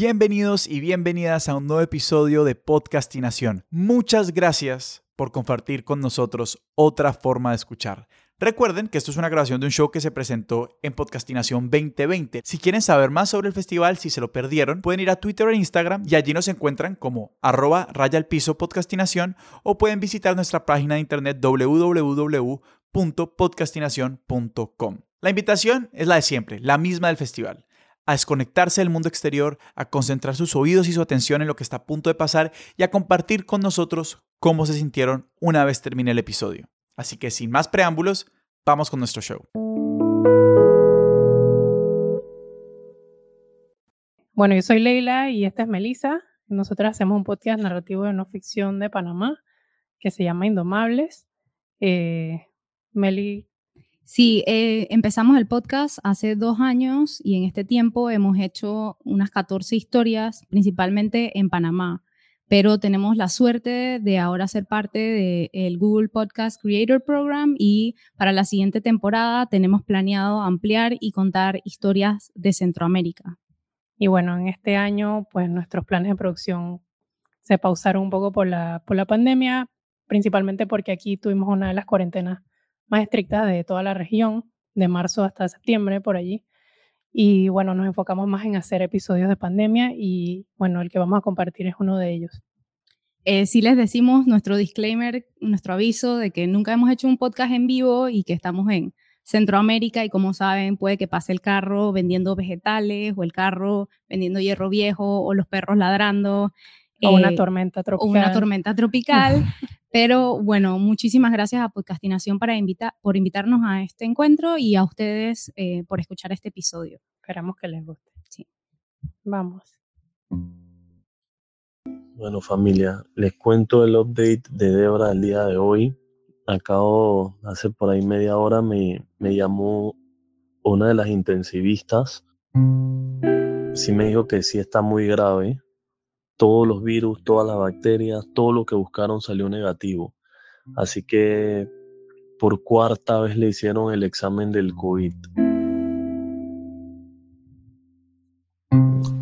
Bienvenidos y bienvenidas a un nuevo episodio de Podcastinación. Muchas gracias por compartir con nosotros otra forma de escuchar. Recuerden que esto es una grabación de un show que se presentó en Podcastinación 2020. Si quieren saber más sobre el festival, si se lo perdieron, pueden ir a Twitter e Instagram y allí nos encuentran como arroba raya al piso podcastinación o pueden visitar nuestra página de internet www.podcastinación.com. La invitación es la de siempre, la misma del festival a desconectarse del mundo exterior, a concentrar sus oídos y su atención en lo que está a punto de pasar y a compartir con nosotros cómo se sintieron una vez termine el episodio. Así que sin más preámbulos, vamos con nuestro show. Bueno, yo soy Leila y esta es Melissa. Nosotros hacemos un podcast narrativo de no ficción de Panamá que se llama Indomables. Eh, Meli. Sí, eh, empezamos el podcast hace dos años y en este tiempo hemos hecho unas 14 historias, principalmente en Panamá pero tenemos la suerte de ahora ser parte del Google Podcast Creator Program y para la siguiente temporada tenemos planeado ampliar y contar historias de Centroamérica. Y bueno, en este año pues nuestros planes de producción se pausaron un poco por la, por la pandemia, principalmente porque aquí tuvimos una de las cuarentenas más estrictas de toda la región, de marzo hasta septiembre por allí. Y bueno, nos enfocamos más en hacer episodios de pandemia y bueno, el que vamos a compartir es uno de ellos. Eh, sí les decimos nuestro disclaimer, nuestro aviso de que nunca hemos hecho un podcast en vivo y que estamos en Centroamérica y como saben puede que pase el carro vendiendo vegetales o el carro vendiendo hierro viejo o los perros ladrando. O una eh, tormenta tropical. O una tormenta tropical. Pero bueno, muchísimas gracias a Podcastinación para por invitarnos a este encuentro y a ustedes eh, por escuchar este episodio. Esperamos que les guste. Sí. Vamos. Bueno familia, les cuento el update de Debra del día de hoy. Acabo, hace por ahí media hora, me, me llamó una de las intensivistas. Sí me dijo que sí está muy grave, todos los virus, todas las bacterias, todo lo que buscaron salió negativo. Así que por cuarta vez le hicieron el examen del COVID.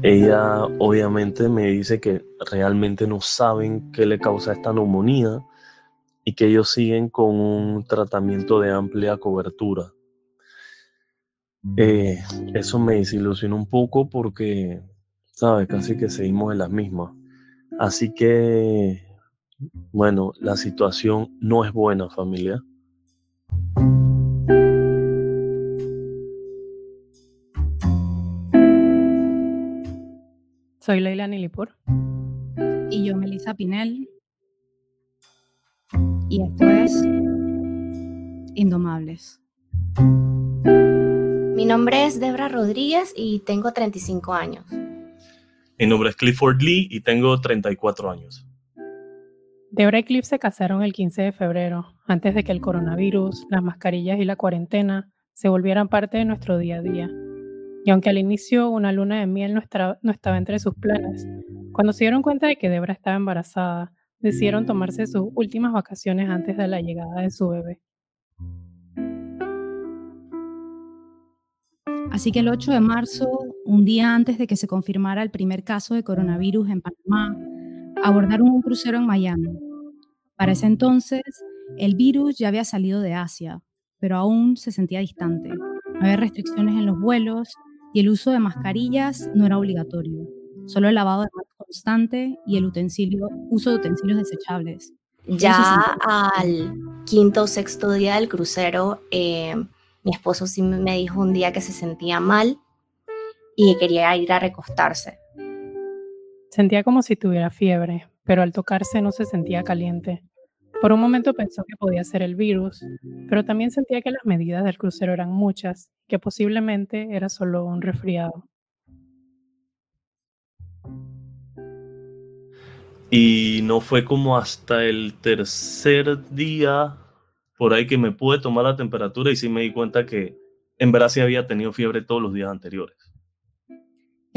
Ella obviamente me dice que realmente no saben qué le causa esta neumonía y que ellos siguen con un tratamiento de amplia cobertura. Eh, eso me desilusionó un poco porque ¿sabes? Casi que seguimos en las mismas. Así que, bueno, la situación no es buena, familia. Soy Leila Nilipur. Y yo, Melissa Pinel. Y esto es Indomables. Mi nombre es Debra Rodríguez y tengo 35 años. Mi nombre es Clifford Lee y tengo 34 años. Debra y Cliff se casaron el 15 de febrero, antes de que el coronavirus, las mascarillas y la cuarentena se volvieran parte de nuestro día a día. Y aunque al inicio una luna de miel no, no estaba entre sus planes, cuando se dieron cuenta de que Debra estaba embarazada, decidieron tomarse sus últimas vacaciones antes de la llegada de su bebé. Así que el 8 de marzo, un día antes de que se confirmara el primer caso de coronavirus en Panamá, abordaron un crucero en Miami. Para ese entonces, el virus ya había salido de Asia, pero aún se sentía distante. Había restricciones en los vuelos y el uso de mascarillas no era obligatorio, solo el lavado de manos constante y el utensilio, uso de utensilios desechables. Ya al quinto o sexto día del crucero, eh, mi esposo sí me dijo un día que se sentía mal y quería ir a recostarse. Sentía como si tuviera fiebre, pero al tocarse no se sentía caliente. Por un momento pensó que podía ser el virus, pero también sentía que las medidas del crucero eran muchas, que posiblemente era solo un resfriado. Y no fue como hasta el tercer día por ahí que me pude tomar la temperatura y sí me di cuenta que en verdad sí había tenido fiebre todos los días anteriores.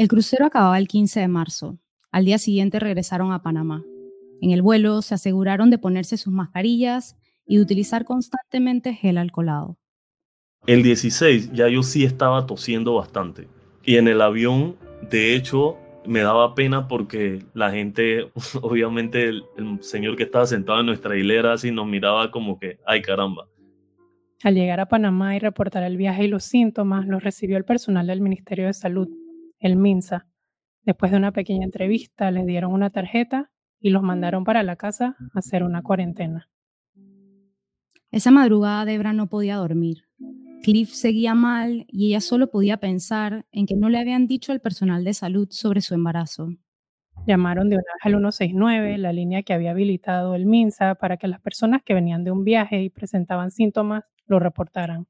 El crucero acababa el 15 de marzo. Al día siguiente regresaron a Panamá. En el vuelo se aseguraron de ponerse sus mascarillas y de utilizar constantemente gel alcoholado. El 16 ya yo sí estaba tosiendo bastante. Y en el avión, de hecho, me daba pena porque la gente, obviamente el, señor que estaba sentado en nuestra hilera así nos miraba como que, ay caramba. Al llegar a Panamá y reportar el viaje y los síntomas, los recibió el personal del Ministerio de Salud, el MINSA. Después de una pequeña entrevista, les dieron una tarjeta y los mandaron para la casa a hacer una cuarentena. Esa madrugada Debra no podía dormir. Cliff seguía mal y ella solo podía pensar en que no le habían dicho al personal de salud sobre su embarazo. Llamaron de una vez al 169, la línea que había habilitado el MINSA, para que las personas que venían de un viaje y presentaban síntomas lo reportaran.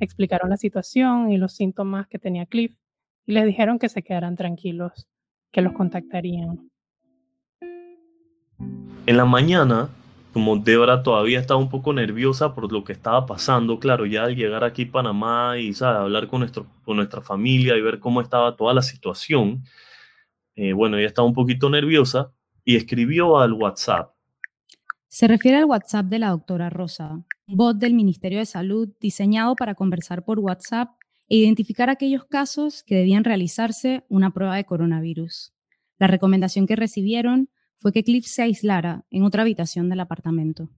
Explicaron la situación y los síntomas que tenía Cliff y les dijeron que se quedaran tranquilos, que los contactarían. En la mañana, como Débora todavía estaba un poco nerviosa por lo que estaba pasando, claro, ya al llegar aquí a Panamá y hablar con, nuestro, con nuestra familia y ver cómo estaba toda la situación, eh, bueno, ella estaba un poquito nerviosa y escribió al WhatsApp. Se refiere al WhatsApp de la doctora Rosa, un bot del Ministerio de Salud diseñado para conversar por WhatsApp e identificar aquellos casos que debían realizarse una prueba de coronavirus. La recomendación que recibieron fue que Cliff se aislara en otra habitación del apartamento.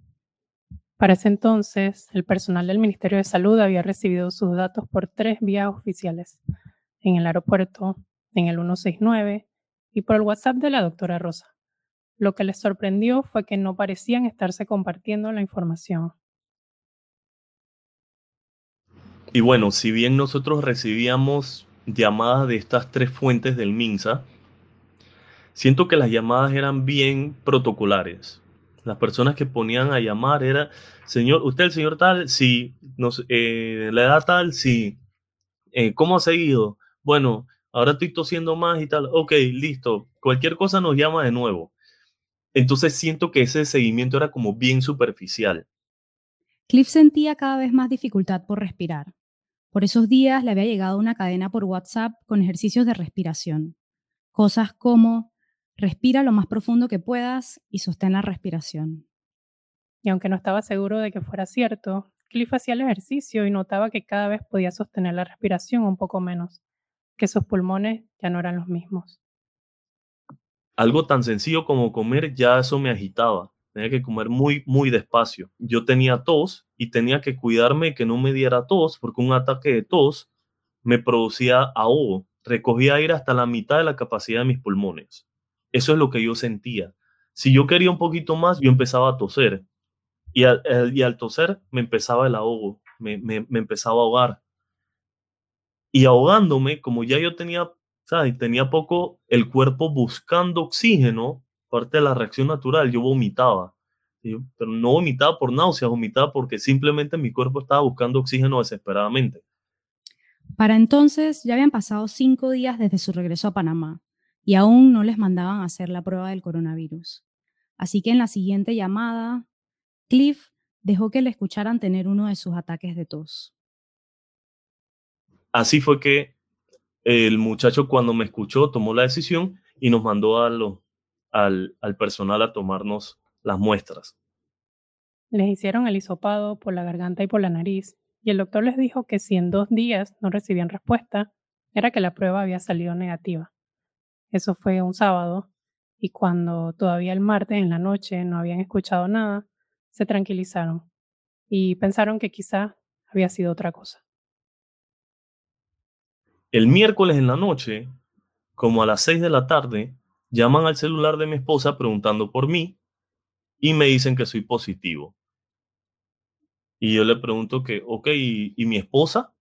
Para ese entonces, el personal del Ministerio de Salud había recibido sus datos por tres vías oficiales, en el aeropuerto, en el 169 y por el WhatsApp de la doctora Rosa. Lo que les sorprendió fue que no parecían estarse compartiendo la información. Y bueno, si bien nosotros recibíamos llamadas de estas tres fuentes del MINSA, siento que las llamadas eran bien protocolares. Las personas que ponían a llamar era, señor, usted el señor tal, sí, nos, eh, la edad tal, sí. Eh, ¿Cómo ha seguido? Bueno, ahora estoy tosiendo más y tal. Ok, listo. Cualquier cosa nos llama de nuevo. Entonces siento que ese seguimiento era como bien superficial. Cliff sentía cada vez más dificultad por respirar. Por esos días le había llegado una cadena por WhatsApp con ejercicios de respiración. Cosas como Respira lo más profundo que puedas y sostén la respiración. Y aunque no estaba seguro de que fuera cierto, Cliff hacía el ejercicio y notaba que cada vez podía sostener la respiración un poco menos, que sus pulmones ya no eran los mismos. Algo tan sencillo como comer ya eso me agitaba. Tenía que comer muy, muy despacio. Yo tenía tos y tenía que cuidarme que no me diera tos porque un ataque de tos me producía ahogo. Recogía aire hasta la mitad de la capacidad de mis pulmones. Eso es lo que yo sentía. Si yo quería un poquito más, yo empezaba a toser. Y al, toser me empezaba el ahogo, me, me, empezaba a ahogar. Y ahogándome, como ya yo tenía, ¿sabes? tenía poco el cuerpo buscando oxígeno, parte de la reacción natural, yo vomitaba. Pero no vomitaba por náuseas, vomitaba porque simplemente mi cuerpo estaba buscando oxígeno desesperadamente. Para entonces ya habían pasado cinco días desde su regreso a Panamá y aún no les mandaban hacer la prueba del coronavirus. Así que en la siguiente llamada, Cliff dejó que le escucharan tener uno de sus ataques de tos. Así fue que el muchacho cuando me escuchó tomó la decisión y nos mandó a al, al personal a tomarnos las muestras. Les hicieron el hisopado por la garganta y por la nariz y el doctor les dijo que si en dos días no recibían respuesta, era que la prueba había salido negativa. Eso fue un sábado y cuando todavía el martes en la noche no habían escuchado nada, se tranquilizaron y pensaron que quizá había sido otra cosa. El miércoles en la noche, como a las 6 de la tarde, llaman al celular de mi esposa preguntando por mí y me dicen que soy positivo. Y yo le pregunto que, ok, ¿y, y mi esposa?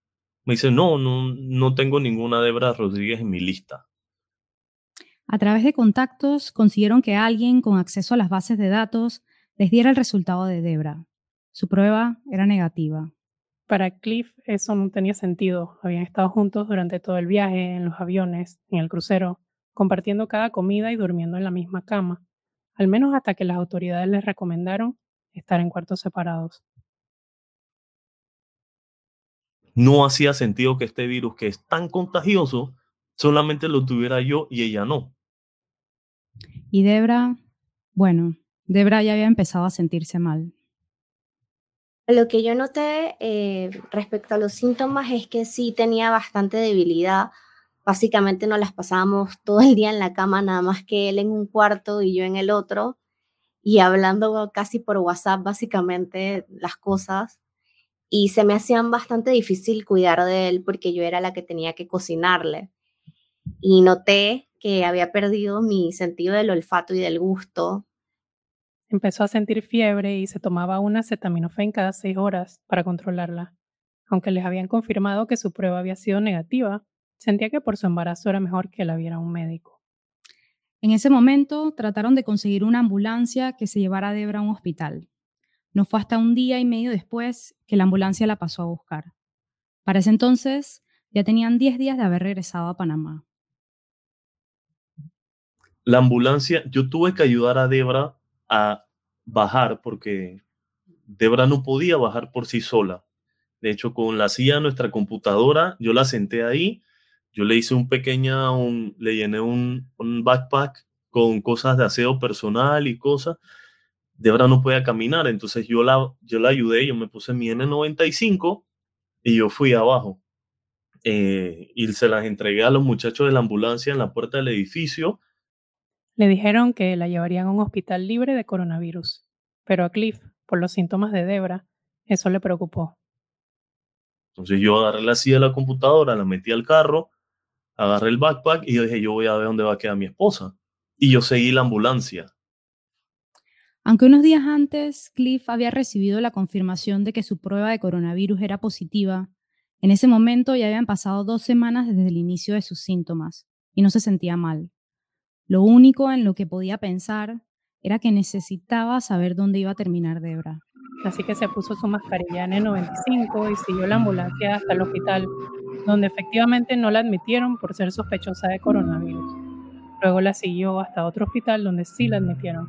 Me dice, no, no, no tengo ninguna Debra Rodríguez en mi lista. A través de contactos consiguieron que alguien con acceso a las bases de datos les diera el resultado de Debra. Su prueba era negativa. Para Cliff eso no tenía sentido. Habían estado juntos durante todo el viaje, en los aviones, en el crucero, compartiendo cada comida y durmiendo en la misma cama, al menos hasta que las autoridades les recomendaron estar en cuartos separados. No hacía sentido que este virus, que es tan contagioso, solamente lo tuviera yo y ella no. Y Debra, bueno, Debra ya había empezado a sentirse mal. Lo que yo noté eh, respecto a los síntomas es que sí tenía bastante debilidad Básicamente nos las pasábamos todo el día en la cama, nada más que él en un cuarto y yo en el otro, y hablando casi por WhatsApp básicamente las cosas. Y se me hacían bastante difícil cuidar de él porque yo era la que tenía que cocinarle. Y noté que había perdido mi sentido del olfato y del gusto. Empezó a sentir fiebre y se tomaba una acetaminofén cada seis horas para controlarla. Aunque les habían confirmado que su prueba había sido negativa, Sentía que por su embarazo era mejor que la viera un médico. En ese momento trataron de conseguir una ambulancia que se llevara a Debra a un hospital. No fue hasta un día y medio después que la ambulancia la pasó a buscar. Para ese entonces ya tenían 10 días de haber regresado a Panamá. La ambulancia, yo tuve que ayudar a Debra a bajar porque Debra no podía bajar por sí sola. De hecho, con la silla de nuestra computadora, yo la senté ahí yo le hice un pequeña, un, le llené un, un, backpack con cosas de aseo personal y cosas. Debra no podía caminar, entonces yo la, yo la ayudé, yo me puse mi N95 y yo fui abajo. Eh, y se las entregué a los muchachos de la ambulancia en la puerta del edificio. Le dijeron que la llevarían a un hospital libre de coronavirus, pero a Cliff, por los síntomas de Debra, eso le preocupó. Entonces yo agarré la silla de la computadora, la metí al carro, agarré el backpack y yo dije, yo voy a ver dónde va a quedar mi esposa. Y yo seguí la ambulancia. Aunque unos días antes Cliff había recibido la confirmación de que su prueba de coronavirus era positiva, en ese momento ya habían pasado dos semanas desde el inicio de sus síntomas y no se sentía mal. Lo único en lo que podía pensar era que necesitaba saber dónde iba a terminar Debra. Así que se puso su mascarilla N95 y siguió la ambulancia hasta el hospital, donde efectivamente no la admitieron por ser sospechosa de coronavirus. Luego la siguió hasta otro hospital donde sí la admitieron.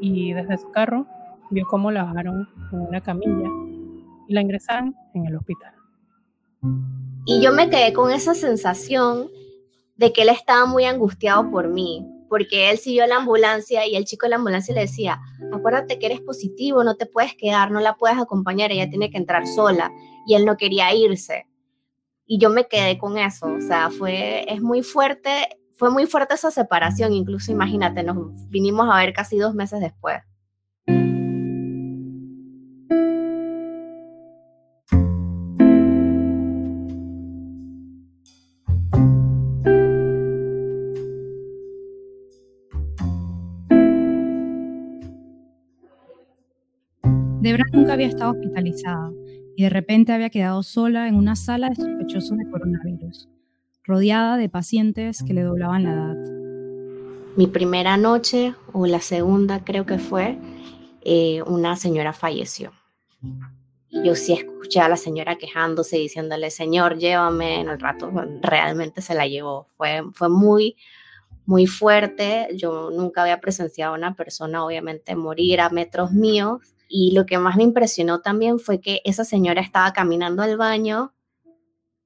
Y desde su carro vio cómo la bajaron en una camilla y la ingresaron en el hospital. Y yo me quedé con esa sensación de que él estaba muy angustiado por mí, porque él siguió la ambulancia y el chico de la ambulancia le decía, acuérdate que eres positivo, no te puedes quedar, no la puedes acompañar, ella tiene que entrar sola. Y él no quería irse. Y yo me quedé con eso, o sea, fue, es muy fuerte, fue muy fuerte esa separación, incluso imagínate, nos vinimos a ver casi dos meses después. Debra nunca había estado hospitalizada y de repente había quedado sola en una sala de sospechosos de coronavirus, rodeada de pacientes que le doblaban la edad. Mi primera noche, o la segunda creo que fue, eh, una señora falleció. Yo sí escuché a la señora quejándose, diciéndole, Señor, llévame. En el rato realmente se la llevó. Fue, fue muy, muy fuerte. Yo nunca había presenciado una persona, obviamente, morir a metros míos y lo que más me impresionó también fue que esa señora estaba caminando al baño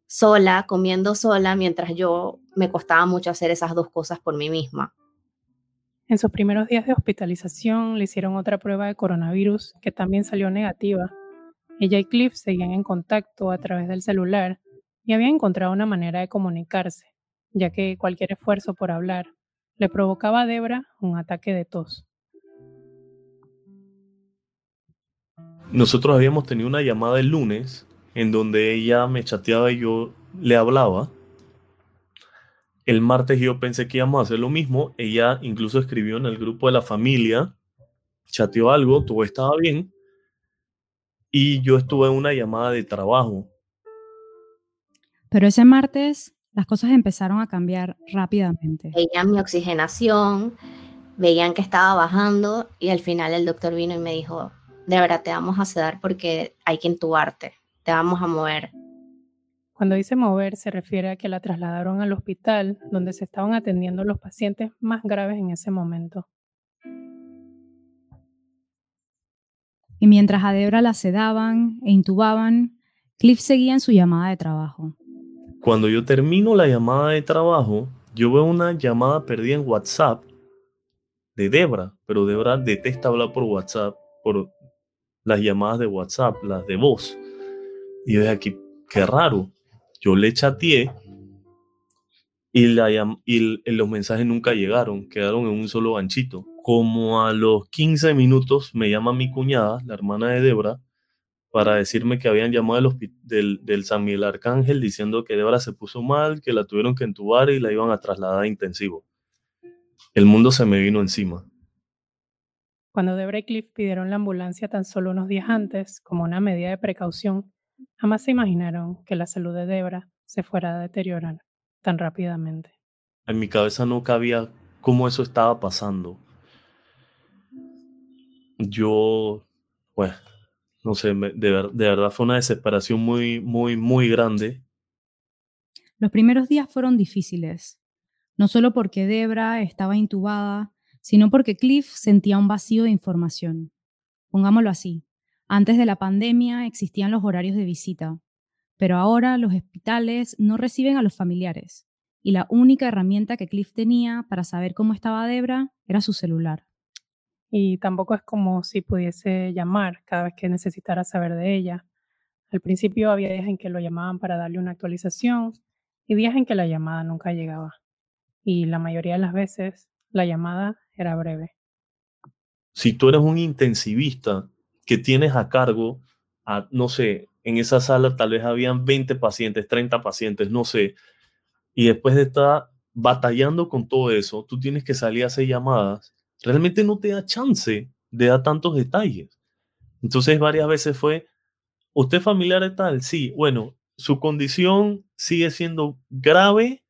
sola, comiendo sola, mientras yo me costaba mucho hacer esas dos cosas por mí misma. En sus primeros días de hospitalización le hicieron otra prueba de coronavirus que también salió negativa. Ella y Cliff seguían en contacto a través del celular y habían encontrado una manera de comunicarse, ya que cualquier esfuerzo por hablar le provocaba a Debra un ataque de tos. Nosotros habíamos tenido una llamada el lunes en donde ella me chateaba y yo le hablaba. El martes yo pensé que íbamos a hacer lo mismo. Ella incluso escribió en el grupo de la familia, chateó algo, todo estaba bien. Y yo estuve en una llamada de trabajo. Pero ese martes las cosas empezaron a cambiar rápidamente. Veían mi oxigenación, veían que estaba bajando y al final el doctor vino y me dijo, de verdad te vamos a sedar porque hay que intubarte, te vamos a mover. Cuando dice mover se refiere a que la trasladaron al hospital donde se estaban atendiendo los pacientes más graves en ese momento. Y mientras a Debra la sedaban e intubaban, Cliff seguía en su llamada de trabajo. Cuando yo termino la llamada de trabajo, yo veo una llamada perdida en WhatsApp de Debra, pero Debra detesta hablar por WhatsApp, por las llamadas de WhatsApp, las de voz. Y yo dije aquí, qué raro. Yo le chateé y, la, y los mensajes nunca llegaron, quedaron en un solo ganchito. Como a los 15 minutos me llama mi cuñada, la hermana de Debra, para decirme que habían llamado del, del, San Miguel Arcángel diciendo que Debra se puso mal, que la tuvieron que entubar y la iban a trasladar a intensivo. El mundo se me vino encima. Cuando Debra y Cliff pidieron la ambulancia tan solo unos días antes, como una medida de precaución, jamás se imaginaron que la salud de Debra se fuera a deteriorar tan rápidamente. En mi cabeza no cabía cómo eso estaba pasando. Yo, pues, no sé, de, de verdad fue una desesperación muy, muy, muy grande. Los primeros días fueron difíciles, no solo porque Debra estaba intubada, sino porque Cliff sentía un vacío de información. Pongámoslo así, antes de la pandemia existían los horarios de visita, pero ahora los hospitales no reciben a los familiares, y la única herramienta que Cliff tenía para saber cómo estaba Debra era su celular. Y tampoco es como si pudiese llamar cada vez que necesitara saber de ella. Al principio había días en que lo llamaban para darle una actualización y días en que la llamada nunca llegaba. Y la mayoría de las veces la llamada era breve. Si tú eres un intensivista que tienes a cargo, a, no sé, en esa sala tal vez habían 20 pacientes, 30 pacientes, no sé, y después de estar batallando con todo eso, tú tienes que salir a hacer llamadas, realmente no te da chance de dar tantos detalles. Entonces varias veces fue, ¿usted familiar es tal? Sí, bueno, su condición sigue siendo grave,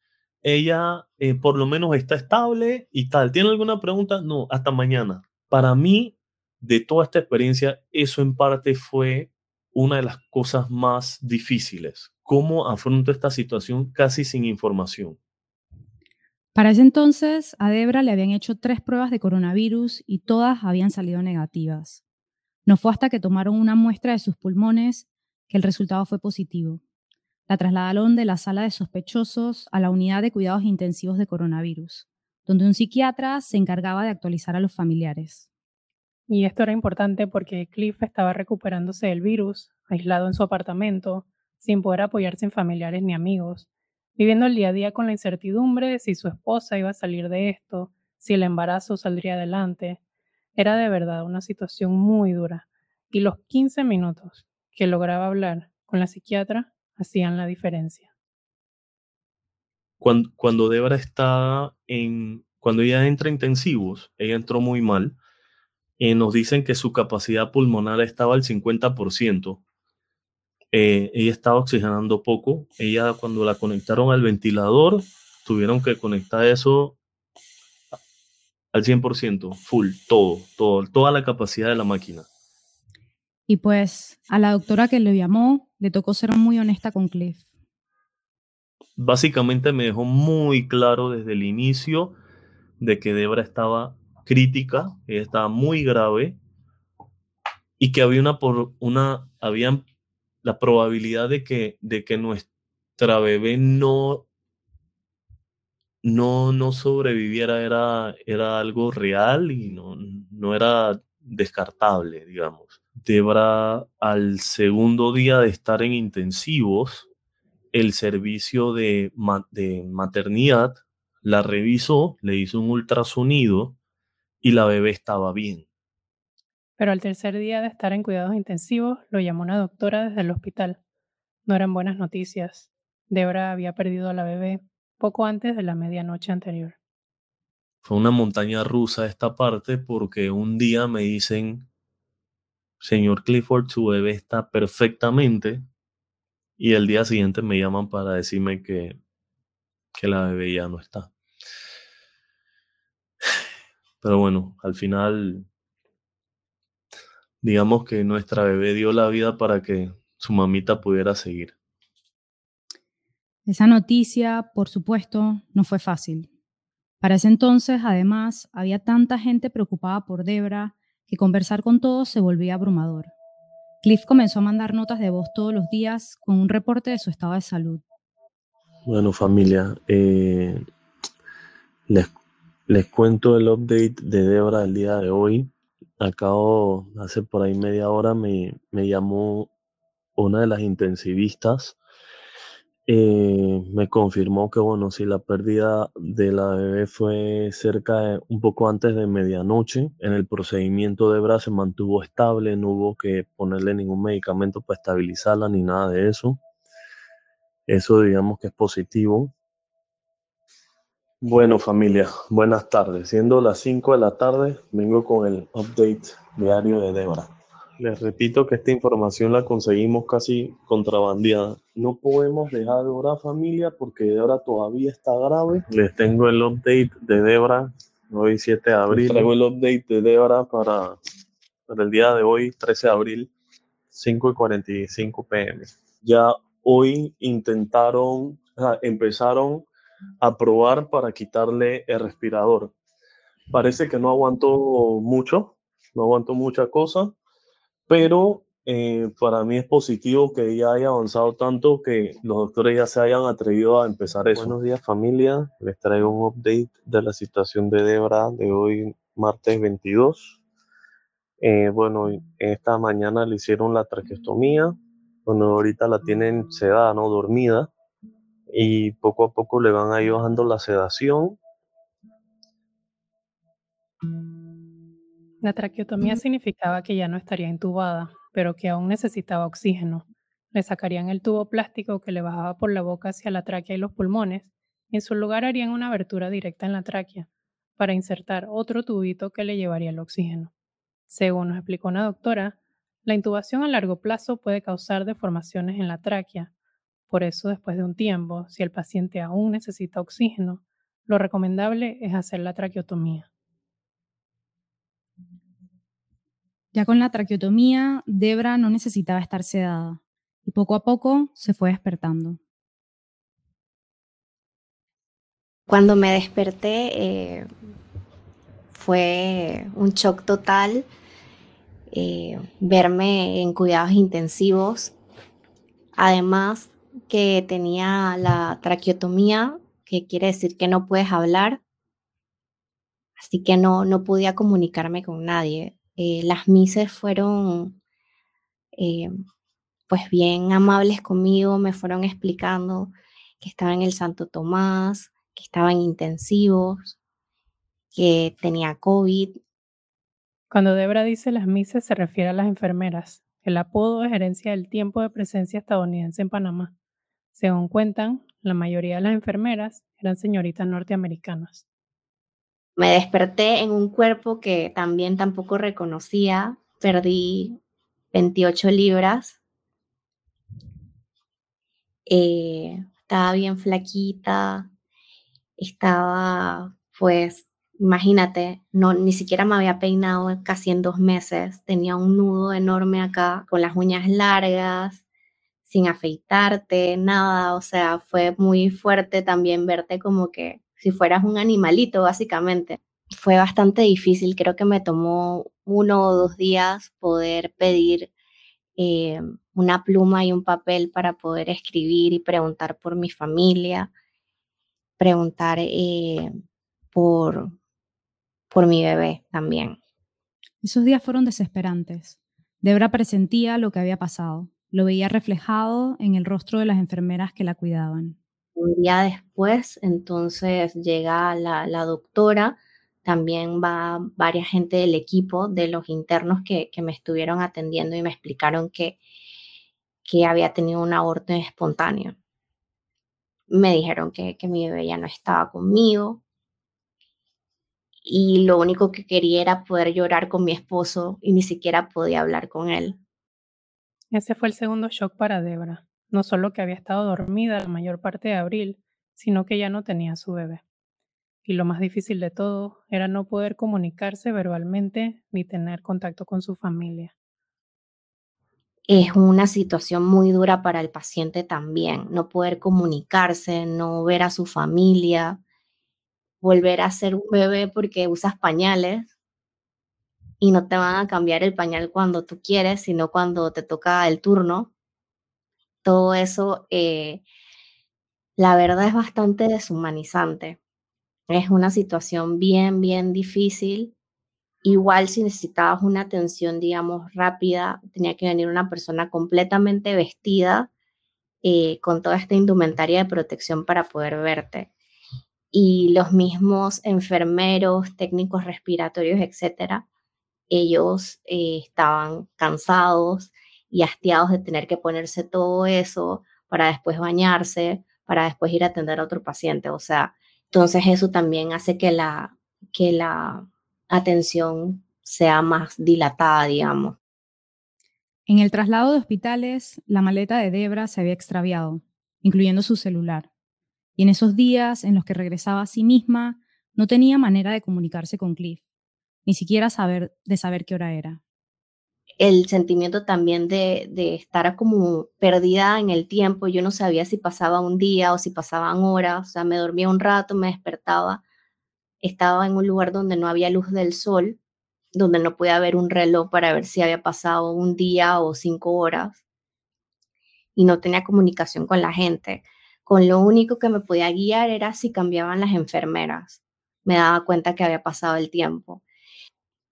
ella eh, por lo menos está estable y tal. ¿Tiene alguna pregunta? No, hasta mañana. Para mí, de toda esta experiencia, eso en parte fue una de las cosas más difíciles. ¿Cómo afronto esta situación casi sin información? Para ese entonces, a Debra le habían hecho tres pruebas de coronavirus y todas habían salido negativas. No fue hasta que tomaron una muestra de sus pulmones que el resultado fue positivo. La trasladaron de la sala de sospechosos a la unidad de cuidados intensivos de coronavirus, donde un psiquiatra se encargaba de actualizar a los familiares. Y esto era importante porque Cliff estaba recuperándose del virus, aislado en su apartamento, sin poder apoyarse en familiares ni amigos, viviendo el día a día con la incertidumbre de si su esposa iba a salir de esto, si el embarazo saldría adelante. Era de verdad una situación muy dura, y los 15 minutos que lograba hablar con la psiquiatra hacían la diferencia. Cuando, cuando Debra está en, cuando ella entra en intensivos, ella entró muy mal, eh, nos dicen que su capacidad pulmonar estaba al 50%. Eh, ella estaba oxigenando poco. Ella cuando la conectaron al ventilador, tuvieron que conectar eso al 100%, full, todo, todo, toda la capacidad de la máquina. Y pues a la doctora que le llamó le tocó ser muy honesta con Cliff. Básicamente me dejó muy claro desde el inicio de que Debra estaba crítica, ella estaba muy grave y que había una, por, una había la probabilidad de que, de que nuestra bebé no, no, no sobreviviera era, era algo real y no, no era descartable, digamos. Debra, al segundo día de estar en intensivos, el servicio de, de maternidad la revisó, le hizo un ultrasonido y la bebé estaba bien. Pero al tercer día de estar en cuidados intensivos, lo llamó una doctora desde el hospital. No eran buenas noticias. Debra había perdido a la bebé poco antes de la medianoche anterior. Fue una montaña rusa esta parte porque un día me dicen, señor Clifford, su bebé está perfectamente. Y el día siguiente me llaman para decirme que, que la bebé ya no está. Pero bueno, al final, digamos que nuestra bebé dio la vida para que su mamita pudiera seguir. Esa noticia, por supuesto, no fue fácil. Para ese entonces, además, había tanta gente preocupada por Debra que conversar con todos se volvía abrumador. Cliff comenzó a mandar notas de voz todos los días con un reporte de su estado de salud. Bueno, familia, eh, les les cuento el update de Debra del día de hoy. Acabo, hace por ahí media hora, me, me llamó una de las intensivistas eh, me confirmó que, bueno, si la pérdida de la bebé fue cerca de un poco antes de medianoche, en el procedimiento de Debra se mantuvo estable, no hubo que ponerle ningún medicamento para estabilizarla ni nada de eso. Eso digamos que es positivo. Bueno familia, buenas tardes. Siendo las 5 de la tarde, vengo con el update diario de Debra. Les repito que esta información la conseguimos casi contrabandeada. No podemos dejar de orar familia porque Debra todavía está grave. Les tengo el update de Debra hoy 7 de abril. Les traigo el update de Debra para, para el día de hoy 13 de abril 5 y 45 pm. Ya hoy intentaron, empezaron a probar para quitarle el respirador. Parece que no aguantó mucho, no aguantó mucha cosa pero eh, para mí es positivo que ya haya avanzado tanto que los doctores ya se hayan atrevido a empezar eso. Buenos días familia, les traigo un update de la situación de Debra de hoy martes 22. Eh, bueno, esta mañana le hicieron la traqueostomía, bueno, ahorita la tienen sedada, ¿no? Dormida, y poco a poco le van a ir bajando la sedación La traqueotomía significaba que ya no estaría intubada, pero que aún necesitaba oxígeno. Le sacarían el tubo plástico que le bajaba por la boca hacia la tráquea y los pulmones, y en su lugar harían una abertura directa en la tráquea, para insertar otro tubito que le llevaría el oxígeno. Según nos explicó una doctora, la intubación a largo plazo puede causar deformaciones en la tráquea. Por eso, después de un tiempo, si el paciente aún necesita oxígeno, lo recomendable es hacer la traqueotomía. Ya con la traqueotomía, Debra no necesitaba estar sedada y poco a poco se fue despertando. Cuando me desperté eh, fue un shock total eh, verme en cuidados intensivos. Además que tenía la traqueotomía, que quiere decir que no puedes hablar, así que no, no podía comunicarme con nadie. Eh, las mises fueron eh, pues bien amables conmigo, me fueron explicando que estaba en el Santo Tomás, que estaban intensivos, que tenía COVID. Cuando Debra dice las mises se refiere a las enfermeras. El apodo es herencia del tiempo de presencia estadounidense en Panamá. Según cuentan, la mayoría de las enfermeras eran señoritas norteamericanas. Me desperté en un cuerpo que también tampoco reconocía. Perdí 28 libras. Eh, estaba bien flaquita. Estaba, pues, imagínate, no, ni siquiera me había peinado casi en dos meses. Tenía un nudo enorme acá, con las uñas largas, sin afeitarte, nada. O sea, fue muy fuerte también verte como que si fueras un animalito, básicamente. Fue bastante difícil, creo que me tomó uno o dos días poder pedir eh, una pluma y un papel para poder escribir y preguntar por mi familia, preguntar eh, por, por mi bebé también. Esos días fueron desesperantes. Debra presentía lo que había pasado, lo veía reflejado en el rostro de las enfermeras que la cuidaban. Un día después, entonces llega la, doctora, también va varias gente del equipo, de los internos que, me estuvieron atendiendo y me explicaron que, que había tenido un aborto espontáneo. Me dijeron que, que mi bebé ya no estaba conmigo, y lo único que quería era poder llorar con mi esposo y ni siquiera podía hablar con él. Ese fue el segundo shock para Debra no solo que había estado dormida la mayor parte de abril, sino que ya no tenía su bebé. Y lo más difícil de todo era no poder comunicarse verbalmente ni tener contacto con su familia. Es una situación muy dura para el paciente también, no poder comunicarse, no ver a su familia, volver a ser un bebé porque usas pañales y no te van a cambiar el pañal cuando tú quieres, sino cuando te toca el turno todo eso, eh, la verdad es bastante deshumanizante. Es una situación bien, bien difícil. Igual si necesitabas una atención, digamos, rápida, tenía que venir una persona completamente vestida eh, con toda esta indumentaria de protección para poder verte. Y los mismos enfermeros, técnicos respiratorios, etcétera, ellos eh, estaban cansados y hastiados de tener que ponerse todo eso para después bañarse, para después ir a atender a otro paciente. O sea, entonces eso también hace que la, que la atención sea más dilatada, digamos. En el traslado de hospitales, la maleta de Debra se había extraviado, incluyendo su celular. Y en esos días en los que regresaba a sí misma, no tenía manera de comunicarse con Cliff, ni siquiera saber, de saber qué hora era. El sentimiento también de, de estar como perdida en el tiempo, yo no sabía si pasaba un día o si pasaban horas, o sea, me dormía un rato, me despertaba, estaba en un lugar donde no había luz del sol, donde no podía ver un reloj para ver si había pasado un día o cinco horas y no tenía comunicación con la gente. Con lo único que me podía guiar era si cambiaban las enfermeras. Me daba cuenta que había pasado el tiempo.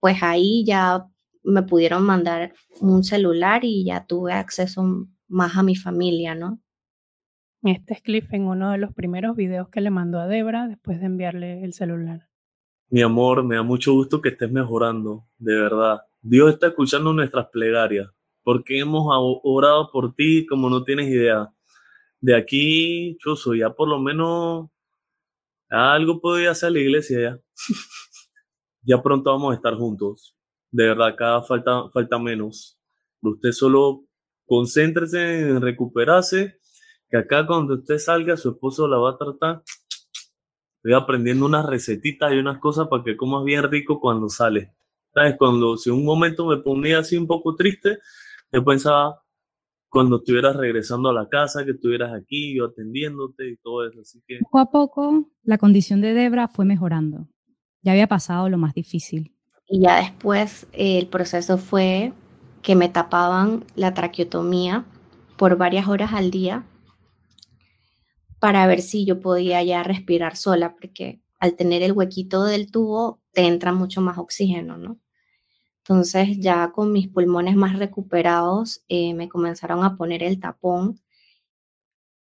Pues ahí ya me pudieron mandar un celular y ya tuve acceso más a mi familia, ¿no? Este es Cliff en uno de los primeros videos que le mandó a Debra después de enviarle el celular. Mi amor, me da mucho gusto que estés mejorando, de verdad. Dios está escuchando nuestras plegarias, porque hemos orado por ti como no tienes idea. De aquí, Choso, ya por lo menos algo podía hacer la iglesia ya. ya pronto vamos a estar juntos. De verdad, cada falta, falta menos. Usted solo concéntrese en recuperarse, que acá cuando usted salga, su esposo la va a tratar estoy aprendiendo unas recetitas y unas cosas para que comas bien rico cuando sales. ¿Sabes? Cuando, si un momento me ponía así un poco triste, yo pensaba cuando estuvieras regresando a la casa, que estuvieras aquí, yo atendiéndote y todo eso. Así que... Poco a poco, la condición de Debra fue mejorando. Ya había pasado lo más difícil. Y ya después eh, el proceso fue que me tapaban la traqueotomía por varias horas al día para ver si yo podía ya respirar sola, porque al tener el huequito del tubo te entra mucho más oxígeno, ¿no? Entonces ya con mis pulmones más recuperados eh, me comenzaron a poner el tapón.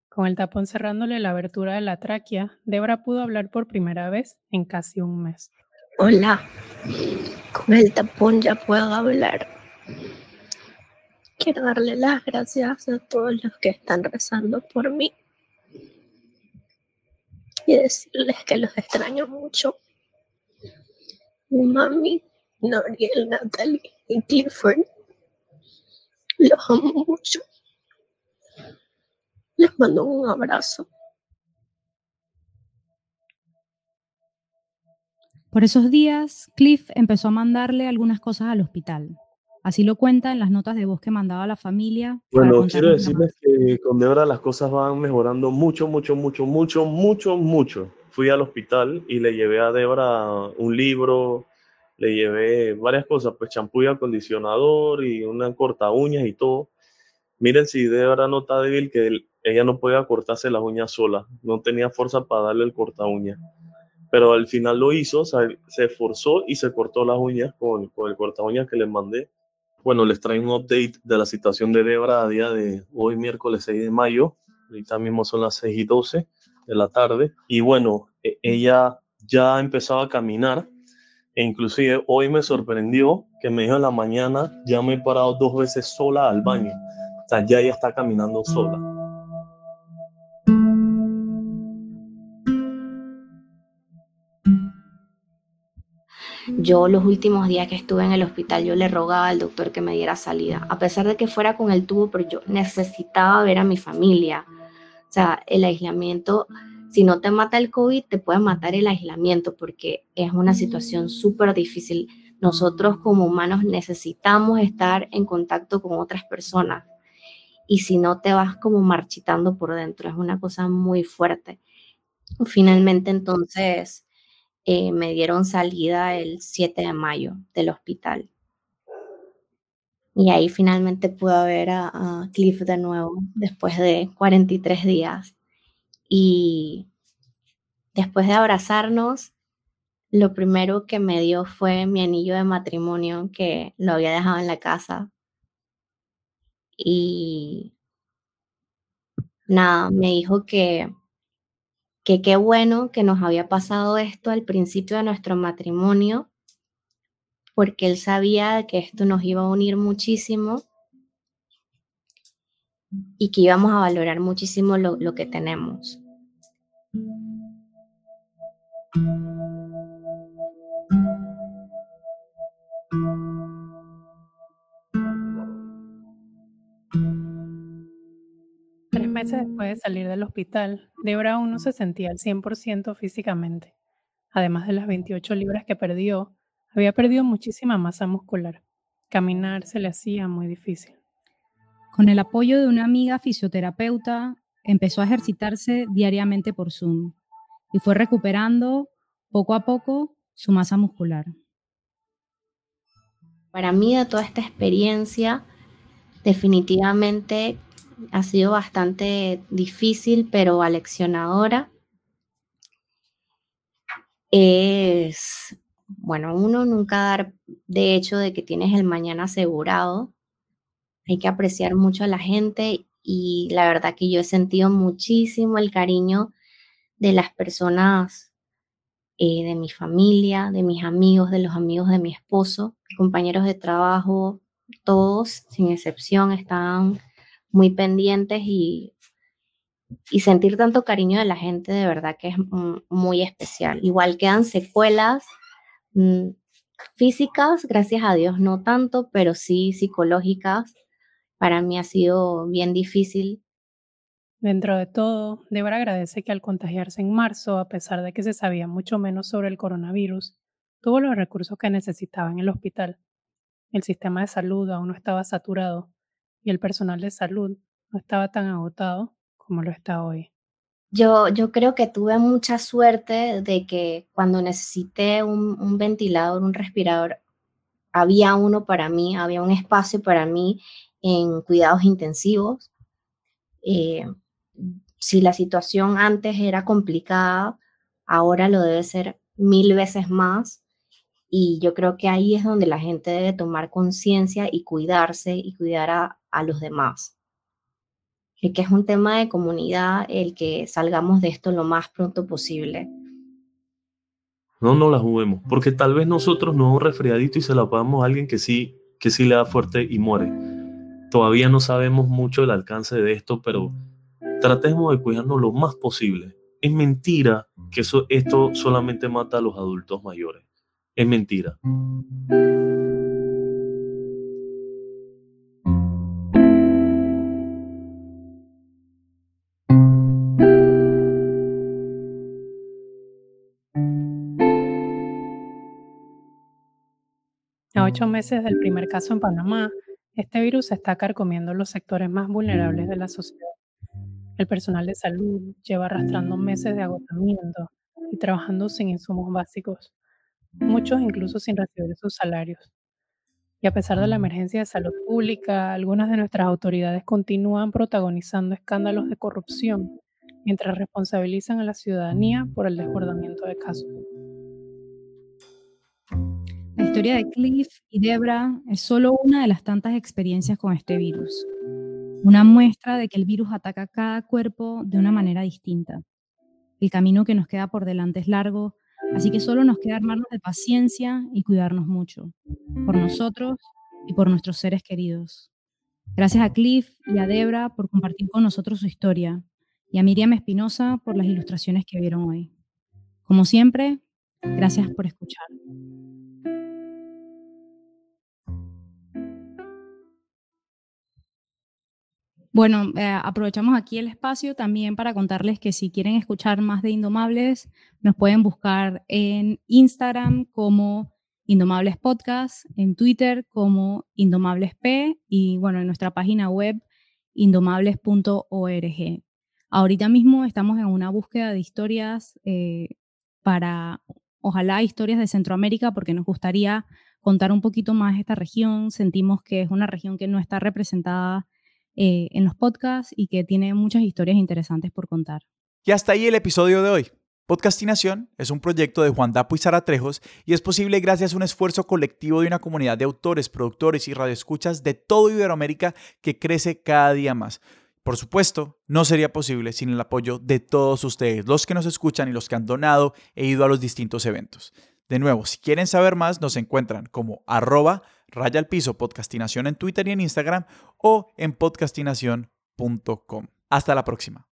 Con el tapón cerrándole la abertura de la tráquea, Debra pudo hablar por primera vez en casi un mes. Hola, con el tapón ya puedo hablar. Quiero darle las gracias a todos los que están rezando por mí y decirles que los extraño mucho. Mi mami, Noriel, Natalie y Clifford, los amo mucho. Les mando un abrazo. Por esos días, Cliff empezó a mandarle algunas cosas al hospital. Así lo cuenta en las notas de voz que mandaba a la familia. Bueno, quiero decirles que con Debra las cosas van mejorando mucho, mucho, mucho, mucho, mucho, mucho. Fui al hospital y le llevé a Debra un libro, le llevé varias cosas, pues champú y acondicionador y una corta uñas y todo. Miren si Debra no está débil que ella no podía cortarse las uñas sola, no tenía fuerza para darle el corta uñas. Pero al final lo hizo, se esforzó y se cortó las uñas con, el corta uñas que le mandé bueno, les traigo un update de la situación de Debra a día de hoy, miércoles 6 de mayo. Ahorita mismo son las 6 y 12 de la tarde. Y bueno, e, ella ya empezaba a caminar. E inclusive hoy me sorprendió que me dijo en la mañana, ya me he parado dos veces sola al baño. O sea, ya ella está caminando sola. Yo los últimos días que estuve en el hospital, yo le rogaba al doctor que me diera salida, a pesar de que fuera con el tubo, pero yo necesitaba ver a mi familia. O sea, el aislamiento, si no te mata el COVID, te puede matar el aislamiento porque es una situación súper difícil. Nosotros como humanos necesitamos estar en contacto con otras personas y si no te vas como marchitando por dentro, es una cosa muy fuerte. Finalmente entonces eh, me dieron salida el 7 de mayo del hospital. Y ahí finalmente pude ver a, Cliff de nuevo después de 43 días. Y después de abrazarnos, lo primero que me dio fue mi anillo de matrimonio que lo había dejado en la casa. Y nada, me dijo que que qué bueno que nos había pasado esto al principio de nuestro matrimonio, porque él sabía que esto nos iba a unir muchísimo y que íbamos a valorar muchísimo lo, lo que tenemos. Meses después de salir del hospital, Debra aún no se sentía al 100% físicamente. Además de las 28 libras que perdió, había perdido muchísima masa muscular. Caminar se le hacía muy difícil. Con el apoyo de una amiga fisioterapeuta, empezó a ejercitarse diariamente por Zoom y fue recuperando poco a poco su masa muscular. Para mí de toda esta experiencia, definitivamente ha sido bastante difícil, pero aleccionadora. Es, bueno, uno nunca dar de hecho de que tienes el mañana asegurado. Hay que apreciar mucho a la gente y la verdad que yo he sentido muchísimo el cariño de las personas, eh, de mi familia, de mis amigos, de los amigos de mi esposo, compañeros de trabajo, todos, sin excepción, están muy pendientes y, y sentir tanto cariño de la gente de verdad que es muy especial. Igual quedan secuelas mm, físicas, gracias a Dios no tanto, pero sí psicológicas. Para mí ha sido bien difícil. Dentro de todo, Débora agradece que al contagiarse en marzo, a pesar de que se sabía mucho menos sobre el coronavirus, tuvo los recursos que necesitaba en el hospital. El sistema de salud aún no estaba saturado y el personal de salud no estaba tan agotado como lo está hoy. Yo, yo creo que tuve mucha suerte de que cuando necesité un, ventilador, un respirador, había uno para mí, había un espacio para mí en cuidados intensivos. Eh, si la situación antes era complicada, ahora lo debe ser mil veces más. Y yo creo que ahí es donde la gente debe tomar conciencia y cuidarse y cuidar a, a los demás. Y que es un tema de comunidad el que salgamos de esto lo más pronto posible. No, no la juguemos, porque tal vez nosotros no un resfriadito y se la pagamos a alguien que sí, que sí le da fuerte y muere. Todavía no sabemos mucho el alcance de esto, pero tratemos de cuidarnos lo más posible. Es mentira que eso, esto solamente mata a los adultos mayores. Es mentira. ocho meses del primer caso en Panamá, este virus está carcomiendo los sectores más vulnerables de la sociedad. El personal de salud lleva arrastrando meses de agotamiento y trabajando sin insumos básicos, muchos incluso sin recibir sus salarios. Y a pesar de la emergencia de salud pública, algunas de nuestras autoridades continúan protagonizando escándalos de corrupción mientras responsabilizan a la ciudadanía por el desbordamiento de casos. La historia de Cliff y Debra es solo una de las tantas experiencias con este virus. Una muestra de que el virus ataca cada cuerpo de una manera distinta. El camino que nos queda por delante es largo, así que solo nos queda armarnos de paciencia y cuidarnos mucho, por nosotros y por nuestros seres queridos. Gracias a Cliff y a Debra por compartir con nosotros su historia y a Miriam Espinosa por las ilustraciones que vieron hoy. Como siempre, gracias por escuchar. Bueno, eh, aprovechamos aquí el espacio también para contarles que si quieren escuchar más de Indomables, nos pueden buscar en Instagram como Indomables Podcast, en Twitter como Indomables P y bueno, en nuestra página web indomables.org. Ahorita mismo estamos en una búsqueda de historias eh, para, ojalá, historias de Centroamérica, porque nos gustaría contar un poquito más esta región. Sentimos que es una región que no está representada eh, en los podcasts y que tiene muchas historias interesantes por contar. Y hasta ahí el episodio de hoy. Podcastinación es un proyecto de Juan Dapo y Sara Trejos y es posible gracias a un esfuerzo colectivo de una comunidad de autores, productores y radioescuchas de todo Iberoamérica que crece cada día más. Por supuesto, no sería posible sin el apoyo de todos ustedes, los que nos escuchan y los que han donado e ido a los distintos eventos. De nuevo, si quieren saber más, nos encuentran como arroba raya al piso podcastinación en Twitter y en Instagram o en podcastinación.com. Hasta la próxima.